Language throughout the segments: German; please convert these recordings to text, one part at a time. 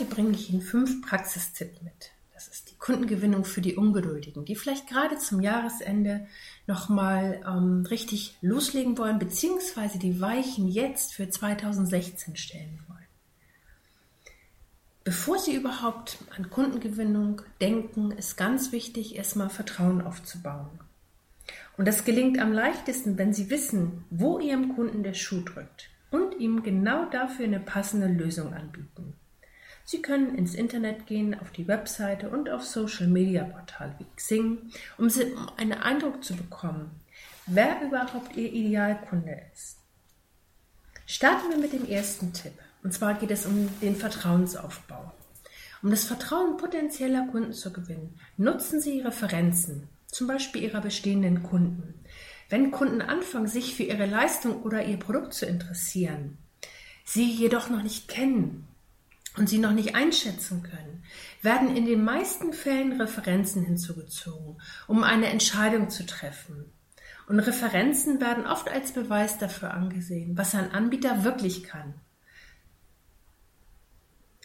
Heute bringe ich Ihnen fünf Praxistipps mit. Das ist die Kundengewinnung für die Ungeduldigen, die vielleicht gerade zum Jahresende nochmal ähm, richtig loslegen wollen, beziehungsweise die Weichen jetzt für 2016 stellen wollen. Bevor Sie überhaupt an Kundengewinnung denken, ist ganz wichtig, erstmal Vertrauen aufzubauen. Und das gelingt am leichtesten, wenn Sie wissen, wo Ihrem Kunden der Schuh drückt und ihm genau dafür eine passende Lösung anbieten. Sie können ins Internet gehen, auf die Webseite und auf Social Media Portal wie Xing, um einen Eindruck zu bekommen, wer überhaupt Ihr Idealkunde ist. Starten wir mit dem ersten Tipp. Und zwar geht es um den Vertrauensaufbau. Um das Vertrauen potenzieller Kunden zu gewinnen, nutzen Sie Referenzen, zum Beispiel Ihrer bestehenden Kunden. Wenn Kunden anfangen, sich für Ihre Leistung oder Ihr Produkt zu interessieren, Sie jedoch noch nicht kennen und sie noch nicht einschätzen können, werden in den meisten Fällen Referenzen hinzugezogen, um eine Entscheidung zu treffen. Und Referenzen werden oft als Beweis dafür angesehen, was ein Anbieter wirklich kann.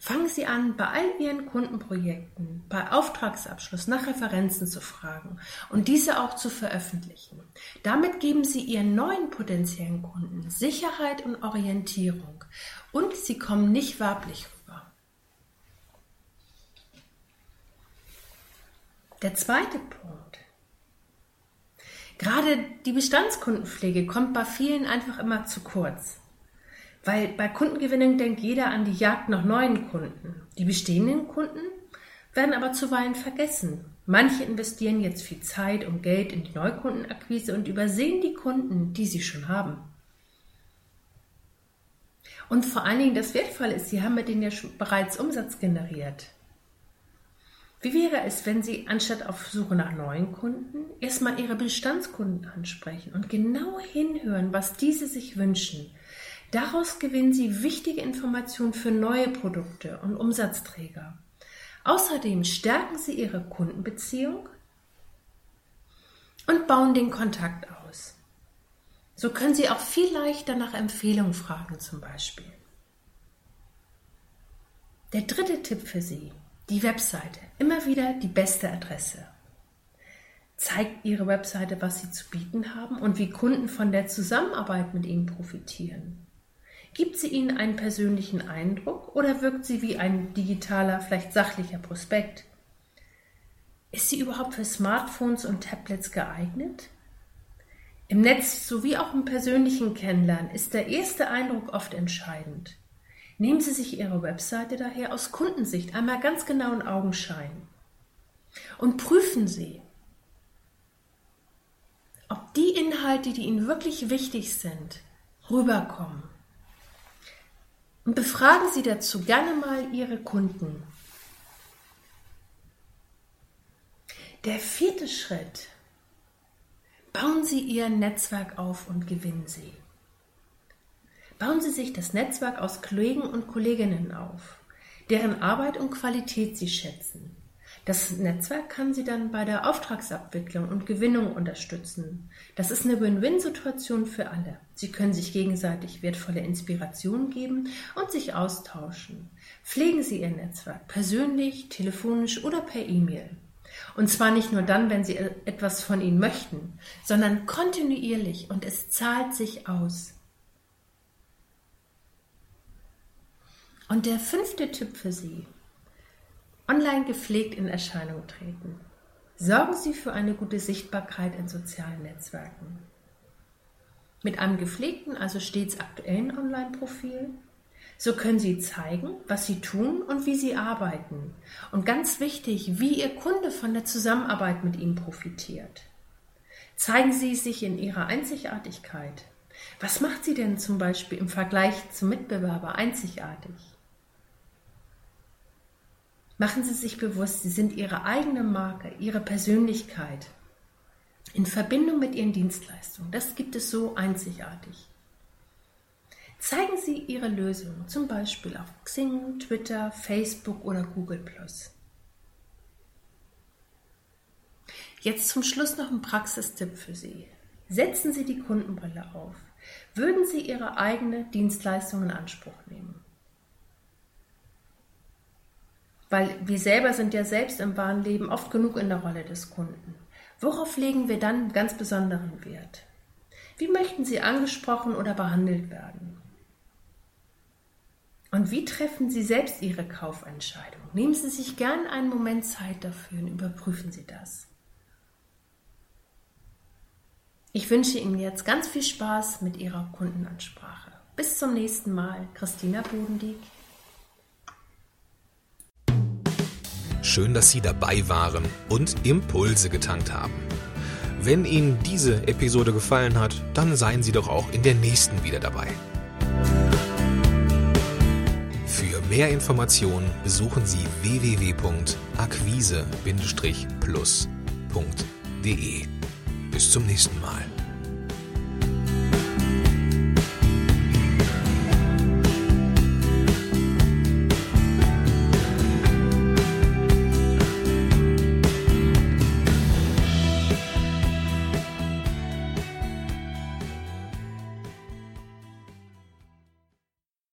Fangen Sie an, bei all Ihren Kundenprojekten, bei Auftragsabschluss nach Referenzen zu fragen und diese auch zu veröffentlichen. Damit geben Sie Ihren neuen potenziellen Kunden Sicherheit und Orientierung und Sie kommen nicht werblich Der zweite Punkt. Gerade die Bestandskundenpflege kommt bei vielen einfach immer zu kurz. Weil bei Kundengewinnung denkt jeder an die Jagd nach neuen Kunden. Die bestehenden Kunden werden aber zuweilen vergessen. Manche investieren jetzt viel Zeit und Geld in die Neukundenakquise und übersehen die Kunden, die sie schon haben. Und vor allen Dingen das Wertvolle ist, sie haben mit denen ja bereits Umsatz generiert. Wie wäre es, wenn Sie anstatt auf Suche nach neuen Kunden erstmal Ihre Bestandskunden ansprechen und genau hinhören, was diese sich wünschen? Daraus gewinnen Sie wichtige Informationen für neue Produkte und Umsatzträger. Außerdem stärken Sie Ihre Kundenbeziehung und bauen den Kontakt aus. So können Sie auch viel leichter nach Empfehlungen fragen zum Beispiel. Der dritte Tipp für Sie. Die Webseite. Immer wieder die beste Adresse. Zeigt Ihre Webseite, was Sie zu bieten haben und wie Kunden von der Zusammenarbeit mit Ihnen profitieren. Gibt sie Ihnen einen persönlichen Eindruck oder wirkt sie wie ein digitaler, vielleicht sachlicher Prospekt? Ist sie überhaupt für Smartphones und Tablets geeignet? Im Netz sowie auch im persönlichen Kennenlernen ist der erste Eindruck oft entscheidend. Nehmen Sie sich Ihre Webseite daher aus Kundensicht einmal ganz genau in Augenschein und prüfen Sie, ob die Inhalte, die Ihnen wirklich wichtig sind, rüberkommen. Und befragen Sie dazu gerne mal Ihre Kunden. Der vierte Schritt. Bauen Sie Ihr Netzwerk auf und gewinnen Sie. Bauen Sie sich das Netzwerk aus Kollegen und Kolleginnen auf, deren Arbeit und Qualität Sie schätzen. Das Netzwerk kann Sie dann bei der Auftragsabwicklung und Gewinnung unterstützen. Das ist eine Win-Win-Situation für alle. Sie können sich gegenseitig wertvolle Inspiration geben und sich austauschen. Pflegen Sie Ihr Netzwerk persönlich, telefonisch oder per E-Mail. Und zwar nicht nur dann, wenn Sie etwas von Ihnen möchten, sondern kontinuierlich und es zahlt sich aus. Und der fünfte Tipp für Sie. Online gepflegt in Erscheinung treten. Sorgen Sie für eine gute Sichtbarkeit in sozialen Netzwerken. Mit einem gepflegten, also stets aktuellen Online-Profil. So können Sie zeigen, was Sie tun und wie Sie arbeiten. Und ganz wichtig, wie Ihr Kunde von der Zusammenarbeit mit Ihnen profitiert. Zeigen Sie sich in Ihrer Einzigartigkeit. Was macht sie denn zum Beispiel im Vergleich zum Mitbewerber einzigartig? Machen Sie sich bewusst, Sie sind Ihre eigene Marke, Ihre Persönlichkeit in Verbindung mit Ihren Dienstleistungen. Das gibt es so einzigartig. Zeigen Sie Ihre Lösung zum Beispiel auf Xing, Twitter, Facebook oder Google Jetzt zum Schluss noch ein Praxistipp für Sie. Setzen Sie die Kundenbrille auf. Würden Sie Ihre eigene Dienstleistung in Anspruch nehmen? Weil wir selber sind ja selbst im wahren Leben oft genug in der Rolle des Kunden. Worauf legen wir dann ganz besonderen Wert? Wie möchten Sie angesprochen oder behandelt werden? Und wie treffen Sie selbst Ihre Kaufentscheidung? Nehmen Sie sich gern einen Moment Zeit dafür und überprüfen Sie das. Ich wünsche Ihnen jetzt ganz viel Spaß mit Ihrer Kundenansprache. Bis zum nächsten Mal, Christina Bodendieck. Schön, dass Sie dabei waren und Impulse getankt haben. Wenn Ihnen diese Episode gefallen hat, dann seien Sie doch auch in der nächsten wieder dabei. Für mehr Informationen besuchen Sie www.akquise-plus.de. Bis zum nächsten Mal.